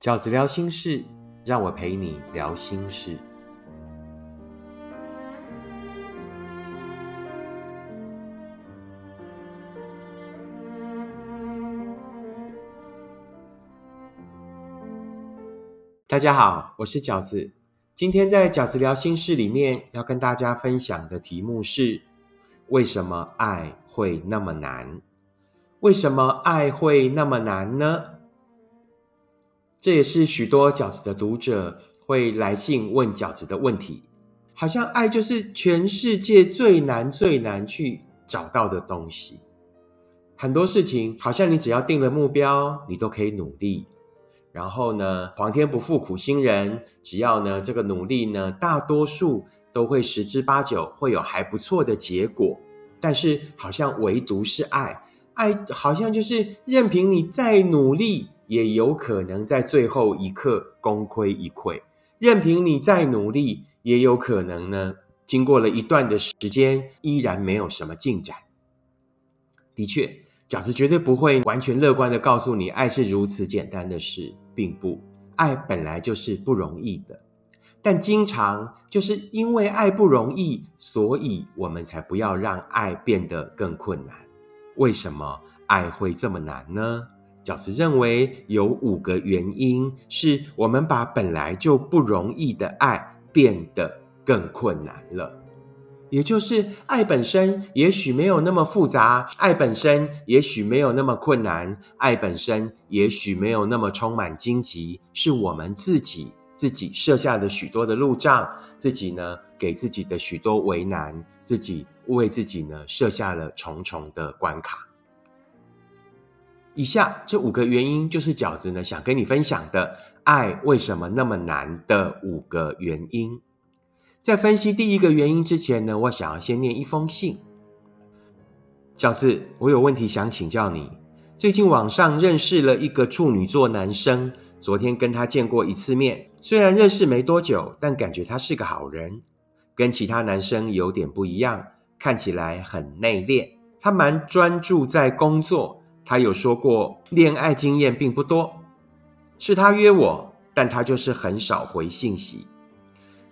饺子聊心事，让我陪你聊心事。大家好，我是饺子。今天在饺子聊心事里面要跟大家分享的题目是：为什么爱会那么难？为什么爱会那么难呢？这也是许多饺子的读者会来信问饺子的问题。好像爱就是全世界最难最难去找到的东西。很多事情好像你只要定了目标，你都可以努力。然后呢，皇天不负苦心人，只要呢这个努力呢，大多数都会十之八九会有还不错的结果。但是好像唯独是爱。爱好像就是任凭你再努力，也有可能在最后一刻功亏一篑；任凭你再努力，也有可能呢，经过了一段的时间，依然没有什么进展。的确，饺子绝对不会完全乐观的告诉你，爱是如此简单的事，并不。爱本来就是不容易的，但经常就是因为爱不容易，所以我们才不要让爱变得更困难。为什么爱会这么难呢？饺子认为有五个原因，是我们把本来就不容易的爱变得更困难了。也就是爱本身也许没有那么复杂，爱本身也许没有那么困难，爱本身也许没有那么充满荆棘，是我们自己自己设下的许多的路障，自己呢给自己的许多为难，自己。为自己呢设下了重重的关卡。以下这五个原因，就是饺子呢想跟你分享的爱为什么那么难的五个原因。在分析第一个原因之前呢，我想要先念一封信。饺子，我有问题想请教你。最近网上认识了一个处女座男生，昨天跟他见过一次面，虽然认识没多久，但感觉他是个好人，跟其他男生有点不一样。看起来很内敛，他蛮专注在工作。他有说过，恋爱经验并不多。是他约我，但他就是很少回信息。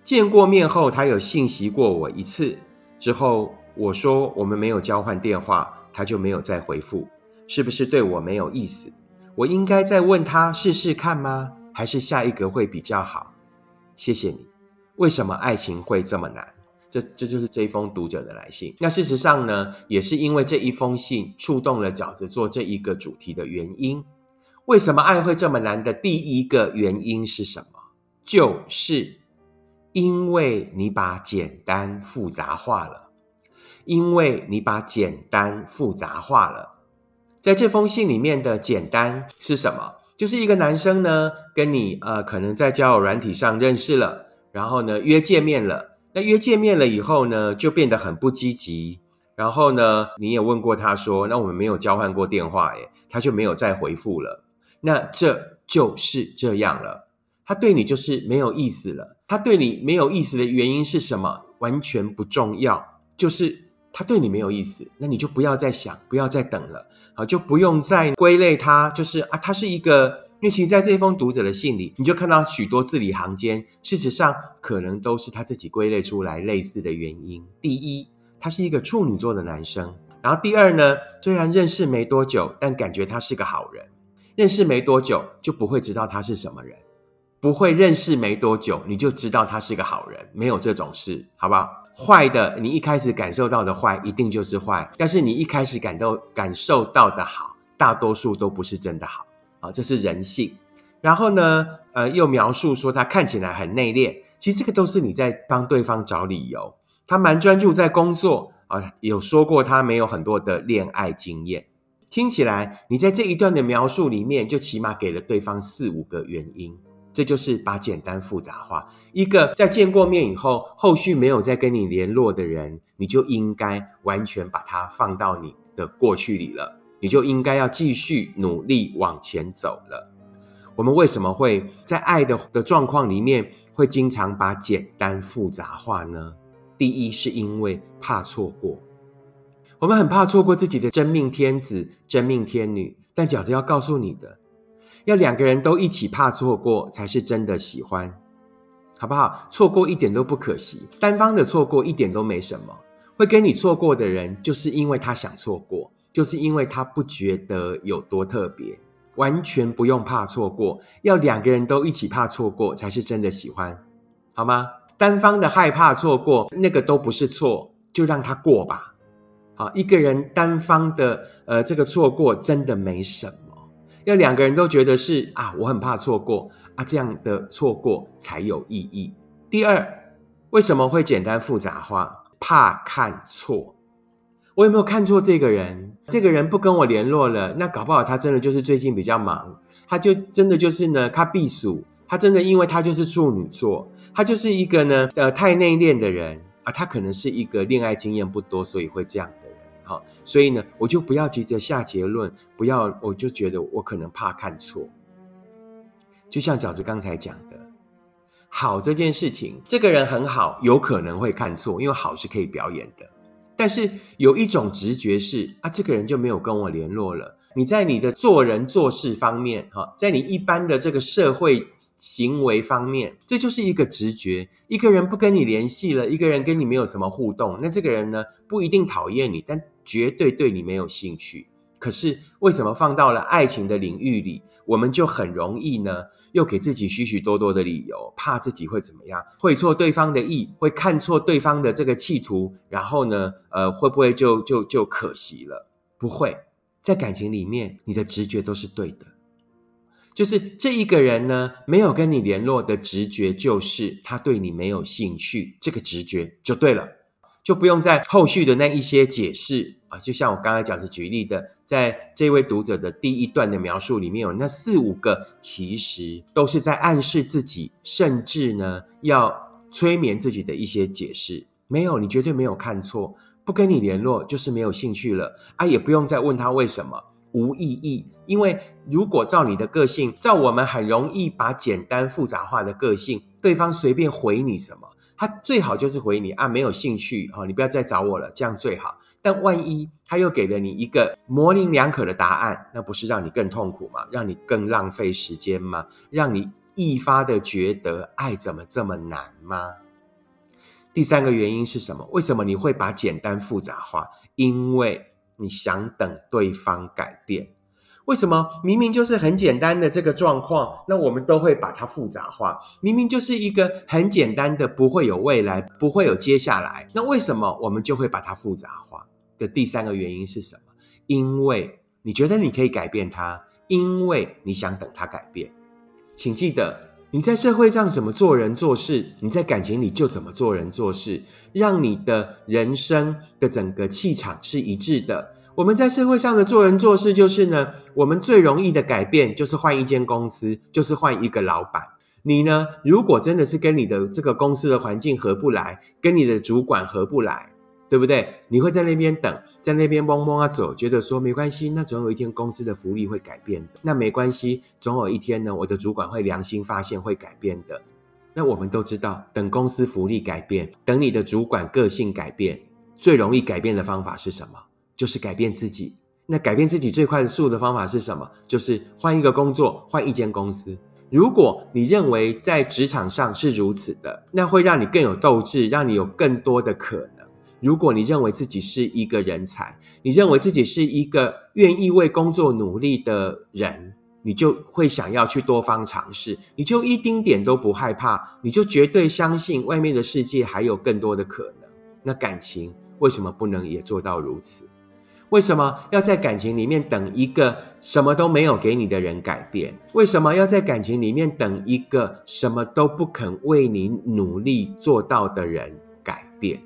见过面后，他有信息过我一次，之后我说我们没有交换电话，他就没有再回复。是不是对我没有意思？我应该再问他试试看吗？还是下一个会比较好？谢谢你。为什么爱情会这么难？这这就是这一封读者的来信。那事实上呢，也是因为这一封信触动了饺子做这一个主题的原因。为什么爱会这么难的第一个原因是什么？就是因为你把简单复杂化了。因为你把简单复杂化了。在这封信里面的简单是什么？就是一个男生呢，跟你呃，可能在交友软体上认识了，然后呢约见面了。那约见面了以后呢，就变得很不积极。然后呢，你也问过他说：“那我们没有交换过电话耶。”他就没有再回复了。那这就是这样了。他对你就是没有意思了。他对你没有意思的原因是什么？完全不重要，就是他对你没有意思。那你就不要再想，不要再等了。好，就不用再归类他，就是啊，他是一个。因为其实在这封读者的信里，你就看到许多字里行间，事实上可能都是他自己归类出来类似的原因。第一，他是一个处女座的男生；然后第二呢，虽然认识没多久，但感觉他是个好人。认识没多久就不会知道他是什么人，不会认识没多久你就知道他是个好人，没有这种事，好不好？坏的，你一开始感受到的坏，一定就是坏；但是你一开始感到感受到的好，大多数都不是真的好。啊，这是人性。然后呢，呃，又描述说他看起来很内敛，其实这个都是你在帮对方找理由。他蛮专注在工作啊，有说过他没有很多的恋爱经验。听起来你在这一段的描述里面，就起码给了对方四五个原因。这就是把简单复杂化。一个在见过面以后，后续没有再跟你联络的人，你就应该完全把它放到你的过去里了。你就应该要继续努力往前走了。我们为什么会在爱的的状况里面会经常把简单复杂化呢？第一，是因为怕错过，我们很怕错过自己的真命天子、真命天女。但饺子要告诉你的，要两个人都一起怕错过，才是真的喜欢，好不好？错过一点都不可惜，单方的错过一点都没什么。会跟你错过的人，就是因为他想错过，就是因为他不觉得有多特别，完全不用怕错过。要两个人都一起怕错过，才是真的喜欢，好吗？单方的害怕错过，那个都不是错，就让他过吧。好，一个人单方的呃这个错过，真的没什么。要两个人都觉得是啊，我很怕错过啊，这样的错过才有意义。第二，为什么会简单复杂化？怕看错，我有没有看错这个人？这个人不跟我联络了，那搞不好他真的就是最近比较忙，他就真的就是呢，他避暑，他真的因为他就是处女座，他就是一个呢呃太内敛的人啊，他可能是一个恋爱经验不多，所以会这样的人。好，所以呢，我就不要急着下结论，不要，我就觉得我可能怕看错。就像饺子刚才讲的，好这件事情，这个人很好，有可能会看错，因为好是可以表演的。但是有一种直觉是啊，这个人就没有跟我联络了。你在你的做人做事方面，哈，在你一般的这个社会行为方面，这就是一个直觉。一个人不跟你联系了，一个人跟你没有什么互动，那这个人呢，不一定讨厌你，但。绝对对你没有兴趣，可是为什么放到了爱情的领域里，我们就很容易呢？又给自己许许多多的理由，怕自己会怎么样，会错对方的意，会看错对方的这个企图，然后呢，呃，会不会就就就可惜了？不会，在感情里面，你的直觉都是对的，就是这一个人呢，没有跟你联络的直觉，就是他对你没有兴趣，这个直觉就对了。就不用在后续的那一些解释啊，就像我刚才讲的举例的，在这位读者的第一段的描述里面有那四五个，其实都是在暗示自己，甚至呢要催眠自己的一些解释。没有，你绝对没有看错，不跟你联络就是没有兴趣了啊，也不用再问他为什么，无意义。因为如果照你的个性，照我们很容易把简单复杂化的个性，对方随便回你什么。他最好就是回你啊，没有兴趣哦，你不要再找我了，这样最好。但万一他又给了你一个模棱两可的答案，那不是让你更痛苦吗？让你更浪费时间吗？让你一发的觉得爱怎么这么难吗？第三个原因是什么？为什么你会把简单复杂化？因为你想等对方改变。为什么明明就是很简单的这个状况，那我们都会把它复杂化？明明就是一个很简单的，不会有未来，不会有接下来，那为什么我们就会把它复杂化？的第三个原因是什么？因为你觉得你可以改变他，因为你想等他改变。请记得，你在社会上怎么做人做事，你在感情里就怎么做人做事，让你的人生的整个气场是一致的。我们在社会上的做人做事，就是呢，我们最容易的改变就是换一间公司，就是换一个老板。你呢，如果真的是跟你的这个公司的环境合不来，跟你的主管合不来，对不对？你会在那边等，在那边嗡嗡啊走，觉得说没关系，那总有一天公司的福利会改变的。那没关系，总有一天呢，我的主管会良心发现会改变的。那我们都知道，等公司福利改变，等你的主管个性改变，最容易改变的方法是什么？就是改变自己。那改变自己最快的速的方法是什么？就是换一个工作，换一间公司。如果你认为在职场上是如此的，那会让你更有斗志，让你有更多的可能。如果你认为自己是一个人才，你认为自己是一个愿意为工作努力的人，你就会想要去多方尝试，你就一丁点都不害怕，你就绝对相信外面的世界还有更多的可能。那感情为什么不能也做到如此？为什么要在感情里面等一个什么都没有给你的人改变？为什么要在感情里面等一个什么都不肯为你努力做到的人改变？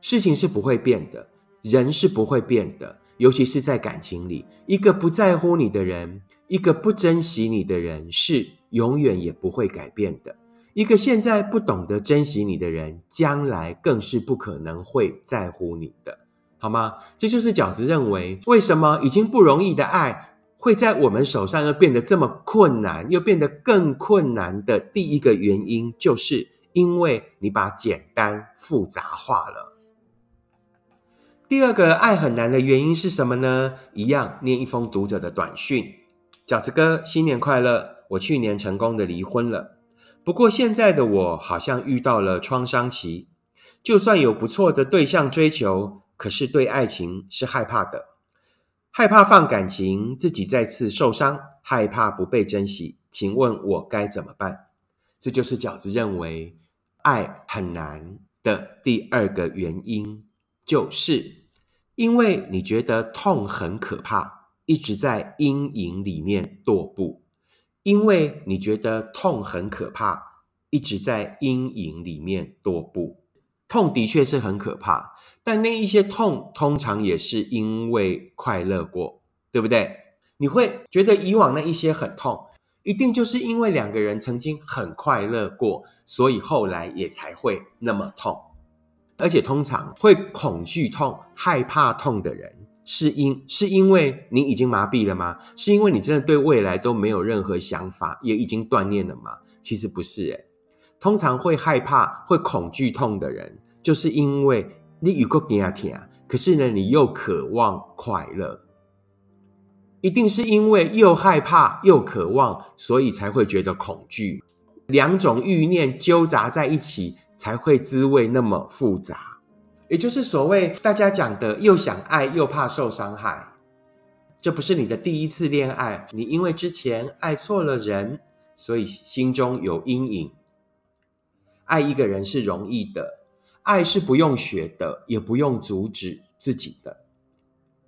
事情是不会变的，人是不会变的，尤其是在感情里，一个不在乎你的人，一个不珍惜你的人，是永远也不会改变的。一个现在不懂得珍惜你的人，将来更是不可能会在乎你的。好吗？这就是饺子认为，为什么已经不容易的爱，会在我们手上又变得这么困难，又变得更困难的第一个原因，就是因为你把简单复杂化了。第二个爱很难的原因是什么呢？一样念一封读者的短讯。饺子哥，新年快乐！我去年成功的离婚了，不过现在的我好像遇到了创伤期。就算有不错的对象追求，可是对爱情是害怕的，害怕放感情，自己再次受伤，害怕不被珍惜。请问我该怎么办？这就是饺子认为爱很难的第二个原因，就是因为你觉得痛很可怕。一直在阴影里面踱步，因为你觉得痛很可怕，一直在阴影里面踱步。痛的确是很可怕，但那一些痛通常也是因为快乐过，对不对？你会觉得以往那一些很痛，一定就是因为两个人曾经很快乐过，所以后来也才会那么痛。而且通常会恐惧痛、害怕痛的人。是因是因为你已经麻痹了吗？是因为你真的对未来都没有任何想法，也已经断念了吗？其实不是诶通常会害怕、会恐惧痛的人，就是因为你有过惊啊，可是呢，你又渴望快乐，一定是因为又害怕又渴望，所以才会觉得恐惧，两种欲念纠杂在一起，才会滋味那么复杂。也就是所谓大家讲的，又想爱又怕受伤害。这不是你的第一次恋爱，你因为之前爱错了人，所以心中有阴影。爱一个人是容易的，爱是不用学的，也不用阻止自己的。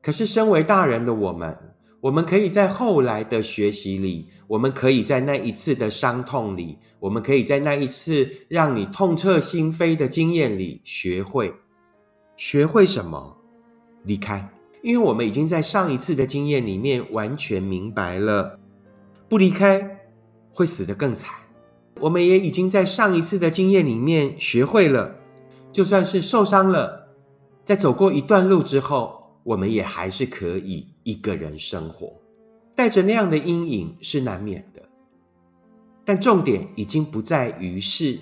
可是身为大人的我们，我们可以在后来的学习里，我们可以在那一次的伤痛里，我们可以在那一次让你痛彻心扉的经验里，学会。学会什么？离开，因为我们已经在上一次的经验里面完全明白了，不离开会死得更惨。我们也已经在上一次的经验里面学会了，就算是受伤了，在走过一段路之后，我们也还是可以一个人生活，带着那样的阴影是难免的。但重点已经不在于是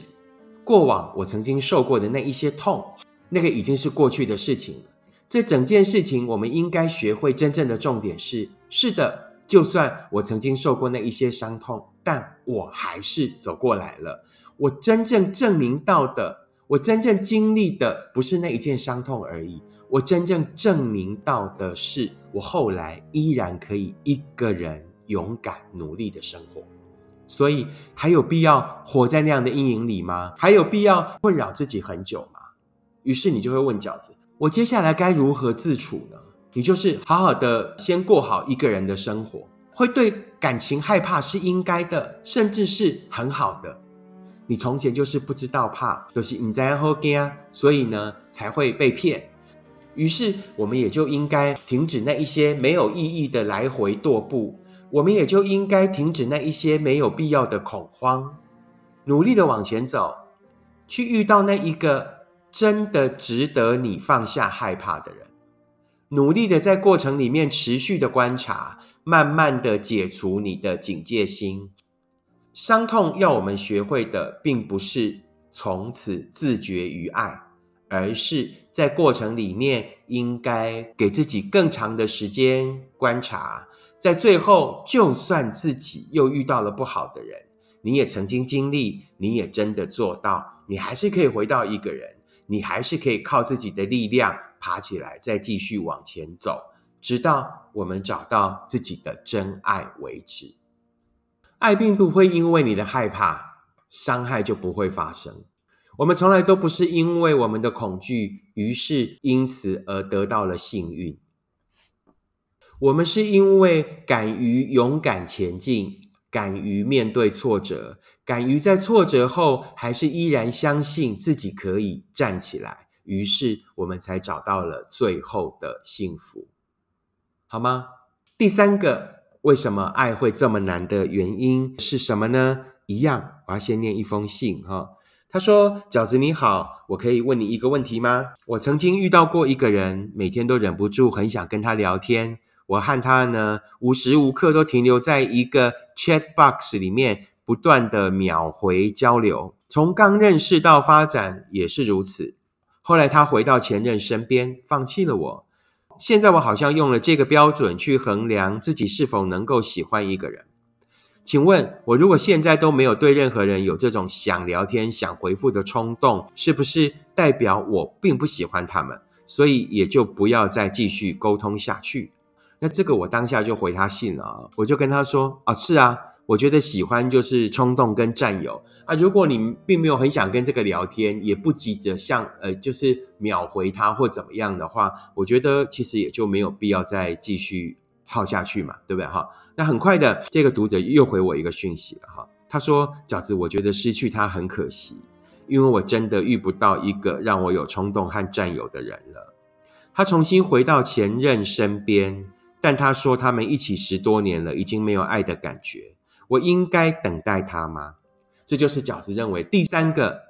过往我曾经受过的那一些痛。那个已经是过去的事情了。这整件事情，我们应该学会真正的重点是：是的，就算我曾经受过那一些伤痛，但我还是走过来了。我真正证明到的，我真正经历的，不是那一件伤痛而已。我真正证明到的是，我后来依然可以一个人勇敢努力的生活。所以，还有必要活在那样的阴影里吗？还有必要困扰自己很久吗？于是你就会问饺子：“我接下来该如何自处呢？”你就是好好的先过好一个人的生活，会对感情害怕是应该的，甚至是很好的。你从前就是不知道怕，就是你在后惊，所以呢才会被骗。于是我们也就应该停止那一些没有意义的来回踱步，我们也就应该停止那一些没有必要的恐慌，努力的往前走，去遇到那一个。真的值得你放下害怕的人，努力的在过程里面持续的观察，慢慢的解除你的警戒心。伤痛要我们学会的，并不是从此自觉于爱，而是在过程里面应该给自己更长的时间观察。在最后，就算自己又遇到了不好的人，你也曾经经历，你也真的做到，你还是可以回到一个人。你还是可以靠自己的力量爬起来，再继续往前走，直到我们找到自己的真爱为止。爱并不会因为你的害怕，伤害就不会发生。我们从来都不是因为我们的恐惧，于是因此而得到了幸运。我们是因为敢于勇敢前进。敢于面对挫折，敢于在挫折后还是依然相信自己可以站起来，于是我们才找到了最后的幸福，好吗？第三个，为什么爱会这么难的原因是什么呢？一样，我要先念一封信哈。他说：“饺子你好，我可以问你一个问题吗？我曾经遇到过一个人，每天都忍不住很想跟他聊天。”我和他呢，无时无刻都停留在一个 chat box 里面，不断的秒回交流。从刚认识到发展也是如此。后来他回到前任身边，放弃了我。现在我好像用了这个标准去衡量自己是否能够喜欢一个人。请问，我如果现在都没有对任何人有这种想聊天、想回复的冲动，是不是代表我并不喜欢他们？所以也就不要再继续沟通下去。那这个我当下就回他信了，我就跟他说啊，是啊，我觉得喜欢就是冲动跟占有啊。如果你并没有很想跟这个聊天，也不急着像呃，就是秒回他或怎么样的话，我觉得其实也就没有必要再继续耗下去嘛，对不对哈？那很快的，这个读者又回我一个讯息了哈。他说：“饺子，我觉得失去他很可惜，因为我真的遇不到一个让我有冲动和占有的人了。”他重新回到前任身边，但他说他们一起十多年了，已经没有爱的感觉。我应该等待他吗？这就是饺子认为第三个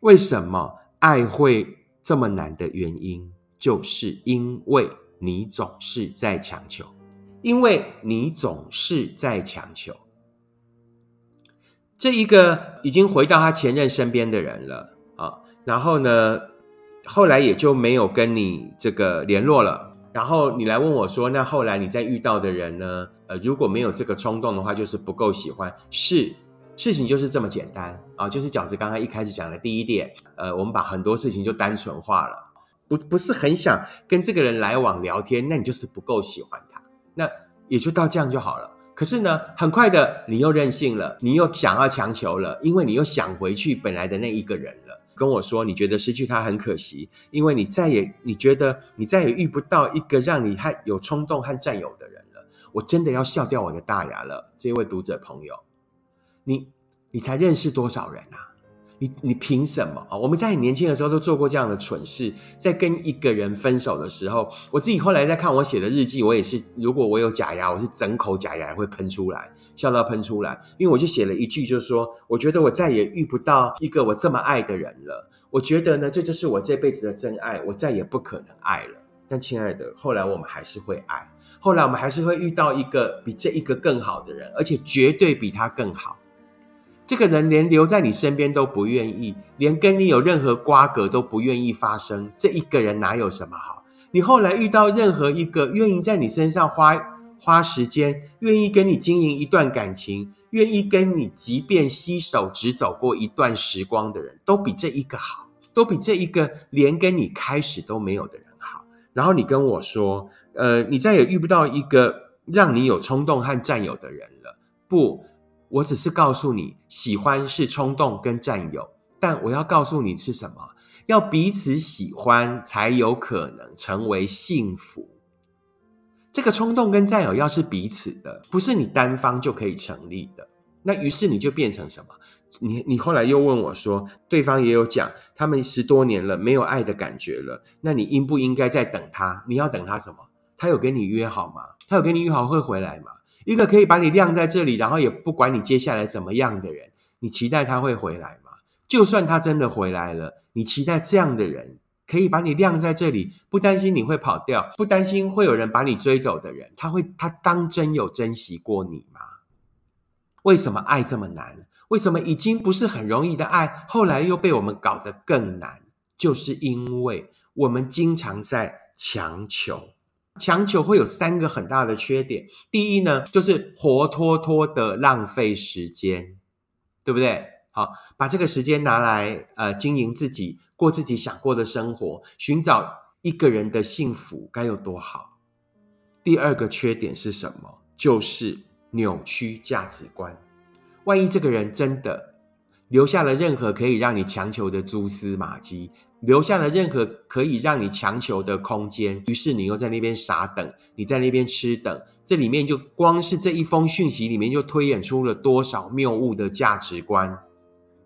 为什么爱会这么难的原因，就是因为你总是在强求。因为你总是在强求，这一个已经回到他前任身边的人了啊，然后呢，后来也就没有跟你这个联络了。然后你来问我说，那后来你再遇到的人呢？呃，如果没有这个冲动的话，就是不够喜欢。是，事情就是这么简单啊，就是饺子刚刚一开始讲的第一点。呃，我们把很多事情就单纯化了，不不是很想跟这个人来往聊天，那你就是不够喜欢他。那也就到这样就好了。可是呢，很快的你又任性了，你又想要强求了，因为你又想回去本来的那一个人了。跟我说，你觉得失去他很可惜，因为你再也你觉得你再也遇不到一个让你还有冲动和占有的人了。我真的要笑掉我的大牙了，这位读者朋友，你你才认识多少人啊？你你凭什么啊？我们在很年轻的时候都做过这样的蠢事，在跟一个人分手的时候，我自己后来在看我写的日记，我也是，如果我有假牙，我是整口假牙会喷出来，笑到喷出来，因为我就写了一句，就是说，我觉得我再也遇不到一个我这么爱的人了。我觉得呢，这就是我这辈子的真爱，我再也不可能爱了。但亲爱的，后来我们还是会爱，后来我们还是会遇到一个比这一个更好的人，而且绝对比他更好。这个人连留在你身边都不愿意，连跟你有任何瓜葛都不愿意发生。这一个人哪有什么好？你后来遇到任何一个愿意在你身上花花时间，愿意跟你经营一段感情，愿意跟你即便携手只走过一段时光的人，都比这一个好，都比这一个连跟你开始都没有的人好。然后你跟我说，呃，你再也遇不到一个让你有冲动和占有的人了，不。我只是告诉你，喜欢是冲动跟占有，但我要告诉你是什么？要彼此喜欢才有可能成为幸福。这个冲动跟占有要是彼此的，不是你单方就可以成立的。那于是你就变成什么？你你后来又问我说，对方也有讲，他们十多年了没有爱的感觉了，那你应不应该再等他？你要等他什么？他有跟你约好吗？他有跟你约好会回来吗？一个可以把你晾在这里，然后也不管你接下来怎么样的人，你期待他会回来吗？就算他真的回来了，你期待这样的人可以把你晾在这里，不担心你会跑掉，不担心会有人把你追走的人，他会他当真有珍惜过你吗？为什么爱这么难？为什么已经不是很容易的爱，后来又被我们搞得更难？就是因为我们经常在强求。强求会有三个很大的缺点。第一呢，就是活脱脱的浪费时间，对不对？好，把这个时间拿来呃经营自己，过自己想过的生活，寻找一个人的幸福，该有多好。第二个缺点是什么？就是扭曲价值观。万一这个人真的留下了任何可以让你强求的蛛丝马迹。留下了任何可以让你强求的空间，于是你又在那边傻等，你在那边吃等，这里面就光是这一封讯息里面就推演出了多少谬误的价值观。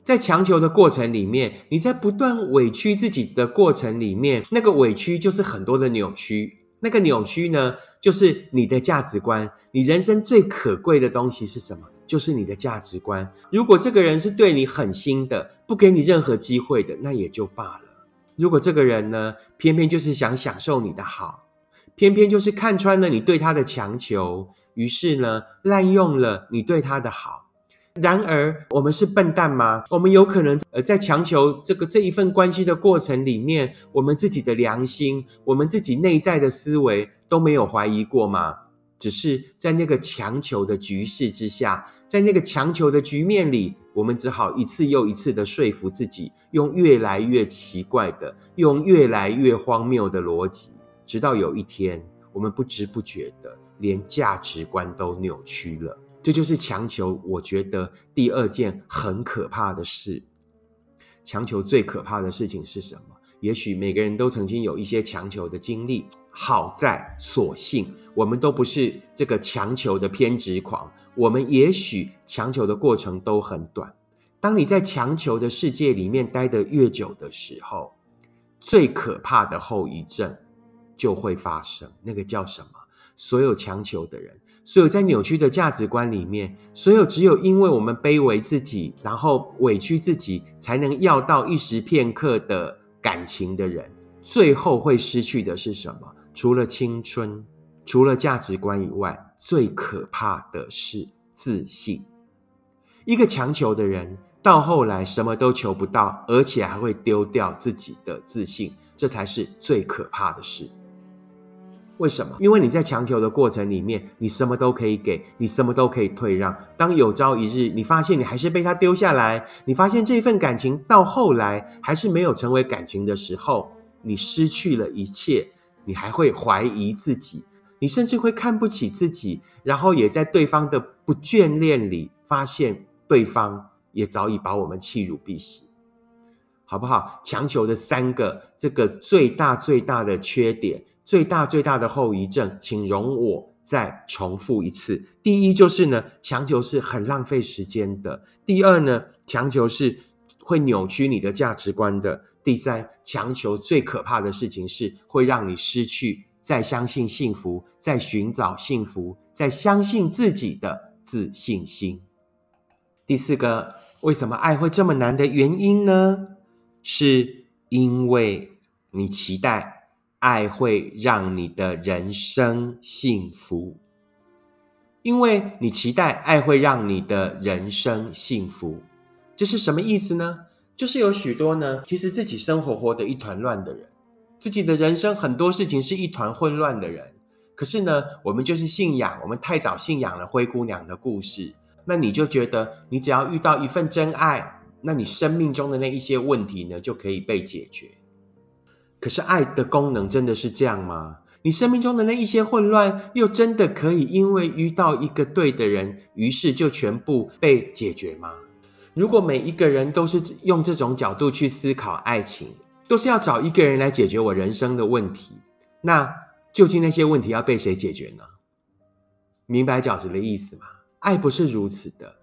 在强求的过程里面，你在不断委屈自己的过程里面，那个委屈就是很多的扭曲。那个扭曲呢，就是你的价值观。你人生最可贵的东西是什么？就是你的价值观。如果这个人是对你狠心的，不给你任何机会的，那也就罢了。如果这个人呢，偏偏就是想享受你的好，偏偏就是看穿了你对他的强求，于是呢，滥用了你对他的好，然而，我们是笨蛋吗？我们有可能呃，在强求这个这一份关系的过程里面，我们自己的良心，我们自己内在的思维都没有怀疑过吗？只是在那个强求的局势之下，在那个强求的局面里，我们只好一次又一次的说服自己，用越来越奇怪的，用越来越荒谬的逻辑，直到有一天，我们不知不觉的连价值观都扭曲了。这就是强求。我觉得第二件很可怕的事，强求最可怕的事情是什么？也许每个人都曾经有一些强求的经历。好在，所幸我们都不是这个强求的偏执狂。我们也许强求的过程都很短。当你在强求的世界里面待得越久的时候，最可怕的后遗症就会发生。那个叫什么？所有强求的人，所有在扭曲的价值观里面，所有只有因为我们卑微自己，然后委屈自己，才能要到一时片刻的感情的人，最后会失去的是什么？除了青春，除了价值观以外，最可怕的是自信。一个强求的人，到后来什么都求不到，而且还会丢掉自己的自信，这才是最可怕的事。为什么？因为你在强求的过程里面，你什么都可以给，你什么都可以退让。当有朝一日你发现你还是被他丢下来，你发现这份感情到后来还是没有成为感情的时候，你失去了一切。你还会怀疑自己，你甚至会看不起自己，然后也在对方的不眷恋里发现对方也早已把我们弃如敝屣，好不好？强求的三个这个最大最大的缺点，最大最大的后遗症，请容我再重复一次。第一就是呢，强求是很浪费时间的；第二呢，强求是会扭曲你的价值观的。第三，强求最可怕的事情是会让你失去再相信幸福、再寻找幸福、再相信自己的自信心。第四个，为什么爱会这么难的原因呢？是因为你期待爱会让你的人生幸福，因为你期待爱会让你的人生幸福，这是什么意思呢？就是有许多呢，其实自己生活活得一团乱的人，自己的人生很多事情是一团混乱的人。可是呢，我们就是信仰，我们太早信仰了灰姑娘的故事，那你就觉得你只要遇到一份真爱，那你生命中的那一些问题呢就可以被解决。可是爱的功能真的是这样吗？你生命中的那一些混乱，又真的可以因为遇到一个对的人，于是就全部被解决吗？如果每一个人都是用这种角度去思考爱情，都是要找一个人来解决我人生的问题，那究竟那些问题要被谁解决呢？明白饺子的意思吗？爱不是如此的。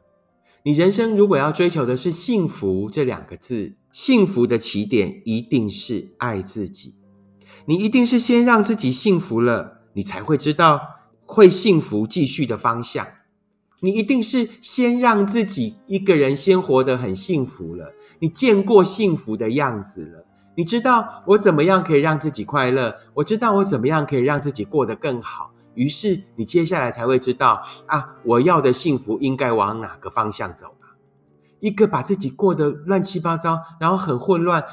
你人生如果要追求的是幸福这两个字，幸福的起点一定是爱自己。你一定是先让自己幸福了，你才会知道会幸福继续的方向。你一定是先让自己一个人先活得很幸福了，你见过幸福的样子了，你知道我怎么样可以让自己快乐，我知道我怎么样可以让自己过得更好，于是你接下来才会知道啊，我要的幸福应该往哪个方向走吧？一个把自己过得乱七八糟，然后很混乱。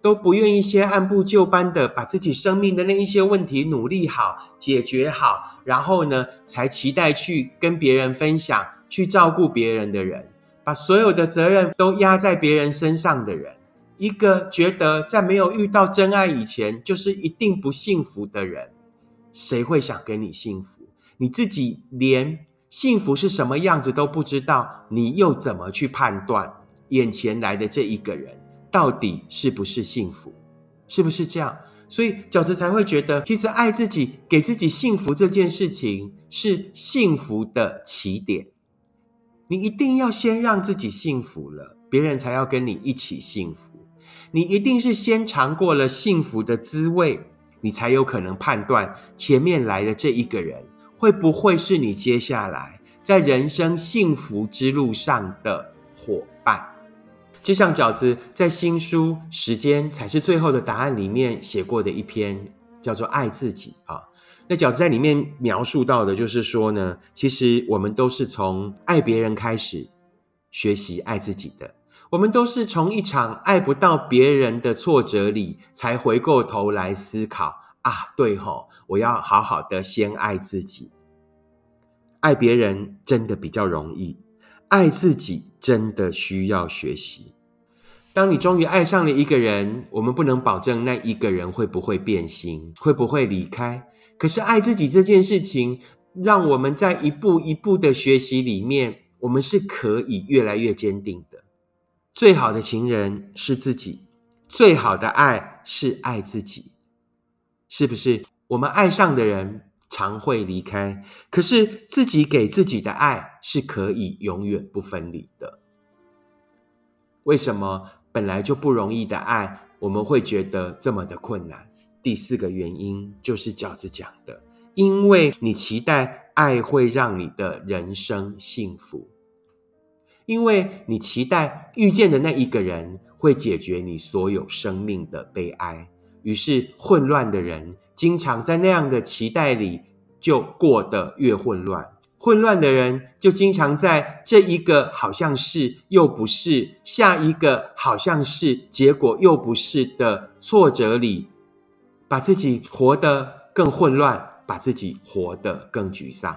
都不愿意先按部就班的把自己生命的那一些问题努力好解决好，然后呢，才期待去跟别人分享、去照顾别人的人，把所有的责任都压在别人身上的人，一个觉得在没有遇到真爱以前就是一定不幸福的人，谁会想跟你幸福？你自己连幸福是什么样子都不知道，你又怎么去判断眼前来的这一个人？到底是不是幸福？是不是这样？所以饺子才会觉得，其实爱自己、给自己幸福这件事情是幸福的起点。你一定要先让自己幸福了，别人才要跟你一起幸福。你一定是先尝过了幸福的滋味，你才有可能判断前面来的这一个人会不会是你接下来在人生幸福之路上的伙伴。就像饺子在新书《时间才是最后的答案》里面写过的一篇，叫做《爱自己》啊。那饺子在里面描述到的，就是说呢，其实我们都是从爱别人开始，学习爱自己的。我们都是从一场爱不到别人的挫折里，才回过头来思考啊，对吼，我要好好的先爱自己。爱别人真的比较容易，爱自己真的需要学习。当你终于爱上了一个人，我们不能保证那一个人会不会变心，会不会离开。可是爱自己这件事情，让我们在一步一步的学习里面，我们是可以越来越坚定。最好的情人是自己，最好的爱是爱自己，是不是？我们爱上的人常会离开，可是自己给自己的爱是可以永远不分离的。为什么本来就不容易的爱，我们会觉得这么的困难？第四个原因就是饺子讲的，因为你期待爱会让你的人生幸福。因为你期待遇见的那一个人会解决你所有生命的悲哀，于是混乱的人经常在那样的期待里就过得越混乱。混乱的人就经常在这一个好像是又不是，下一个好像是，结果又不是的挫折里，把自己活得更混乱，把自己活得更沮丧。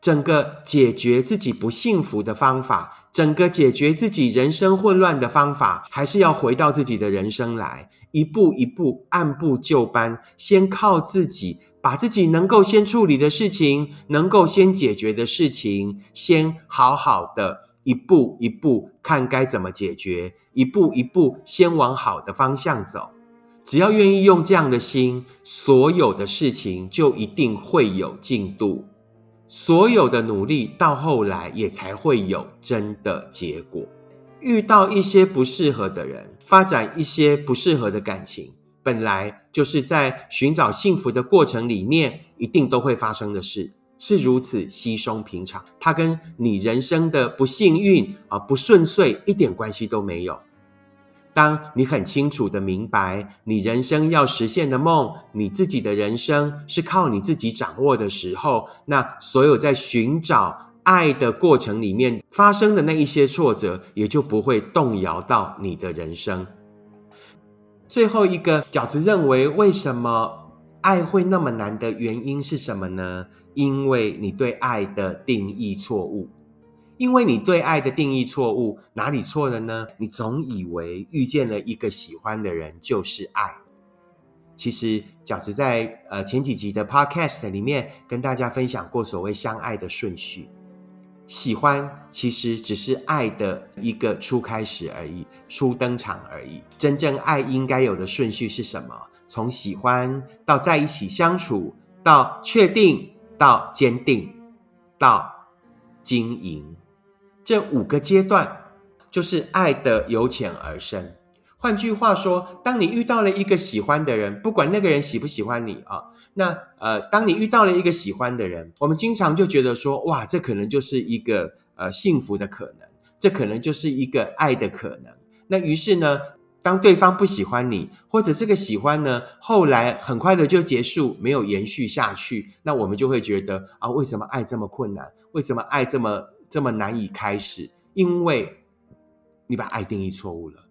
整个解决自己不幸福的方法，整个解决自己人生混乱的方法，还是要回到自己的人生来，一步一步按部就班，先靠自己，把自己能够先处理的事情，能够先解决的事情，先好好的一步一步看该怎么解决，一步一步先往好的方向走。只要愿意用这样的心，所有的事情就一定会有进度。所有的努力到后来也才会有真的结果。遇到一些不适合的人，发展一些不适合的感情，本来就是在寻找幸福的过程里面一定都会发生的事，是如此稀松平常。它跟你人生的不幸运啊不顺遂一点关系都没有。当你很清楚的明白，你人生要实现的梦，你自己的人生是靠你自己掌握的时候，那所有在寻找爱的过程里面发生的那一些挫折，也就不会动摇到你的人生。最后一个饺子认为，为什么爱会那么难的原因是什么呢？因为你对爱的定义错误。因为你对爱的定义错误，哪里错了呢？你总以为遇见了一个喜欢的人就是爱。其实饺子在呃前几集的 Podcast 里面跟大家分享过所谓相爱的顺序，喜欢其实只是爱的一个初开始而已，初登场而已。真正爱应该有的顺序是什么？从喜欢到在一起相处，到确定，到坚定，到经营。这五个阶段就是爱的由浅而深。换句话说，当你遇到了一个喜欢的人，不管那个人喜不喜欢你啊，那呃，当你遇到了一个喜欢的人，我们经常就觉得说，哇，这可能就是一个呃幸福的可能，这可能就是一个爱的可能。那于是呢，当对方不喜欢你，或者这个喜欢呢，后来很快的就结束，没有延续下去，那我们就会觉得啊，为什么爱这么困难？为什么爱这么？这么难以开始，因为你把爱定义错误了。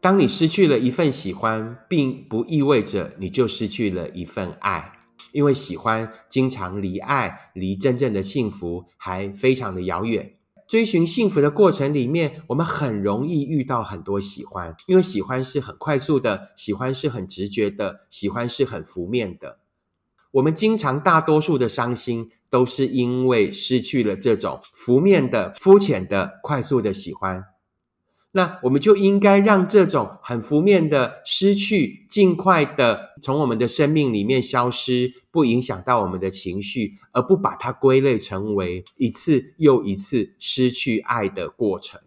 当你失去了一份喜欢，并不意味着你就失去了一份爱，因为喜欢经常离爱、离真正的幸福还非常的遥远。追寻幸福的过程里面，我们很容易遇到很多喜欢，因为喜欢是很快速的，喜欢是很直觉的，喜欢是很浮面的。我们经常大多数的伤心，都是因为失去了这种浮面的、肤浅的、快速的喜欢。那我们就应该让这种很浮面的失去，尽快的从我们的生命里面消失，不影响到我们的情绪，而不把它归类成为一次又一次失去爱的过程。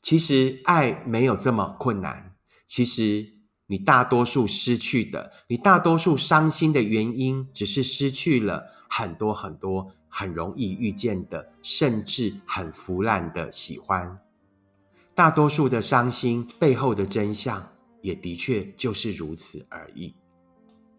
其实爱没有这么困难。其实。你大多数失去的，你大多数伤心的原因，只是失去了很多很多很容易遇见的，甚至很腐烂的喜欢。大多数的伤心背后的真相，也的确就是如此而已。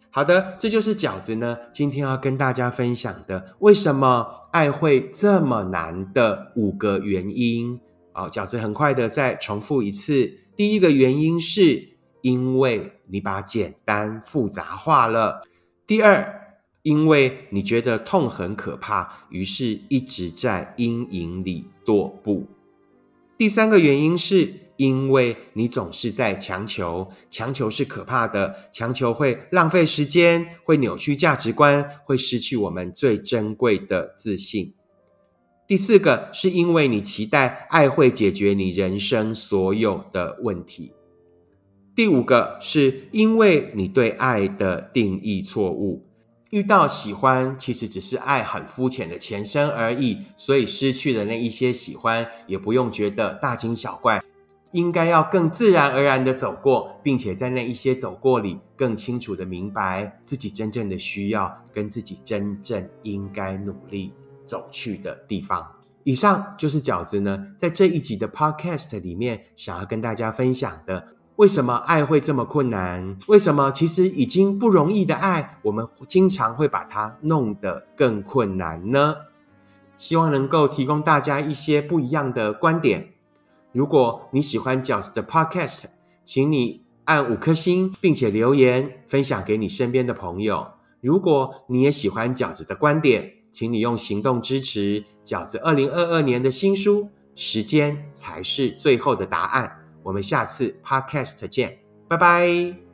好的，这就是饺子呢，今天要跟大家分享的，为什么爱会这么难的五个原因。好，饺子很快的再重复一次，第一个原因是因为你把简单复杂化了；第二，因为你觉得痛很可怕，于是一直在阴影里踱步；第三个原因是。因为你总是在强求，强求是可怕的，强求会浪费时间，会扭曲价值观，会失去我们最珍贵的自信。第四个是因为你期待爱会解决你人生所有的问题。第五个是因为你对爱的定义错误，遇到喜欢其实只是爱很肤浅的前身而已，所以失去了那一些喜欢，也不用觉得大惊小怪。应该要更自然而然的走过，并且在那一些走过里，更清楚的明白自己真正的需要，跟自己真正应该努力走去的地方。以上就是饺子呢，在这一集的 Podcast 里面，想要跟大家分享的：为什么爱会这么困难？为什么其实已经不容易的爱，我们经常会把它弄得更困难呢？希望能够提供大家一些不一样的观点。如果你喜欢饺子的 Podcast，请你按五颗星，并且留言分享给你身边的朋友。如果你也喜欢饺子的观点，请你用行动支持饺子二零二二年的新书《时间才是最后的答案》。我们下次 Podcast 见，拜拜。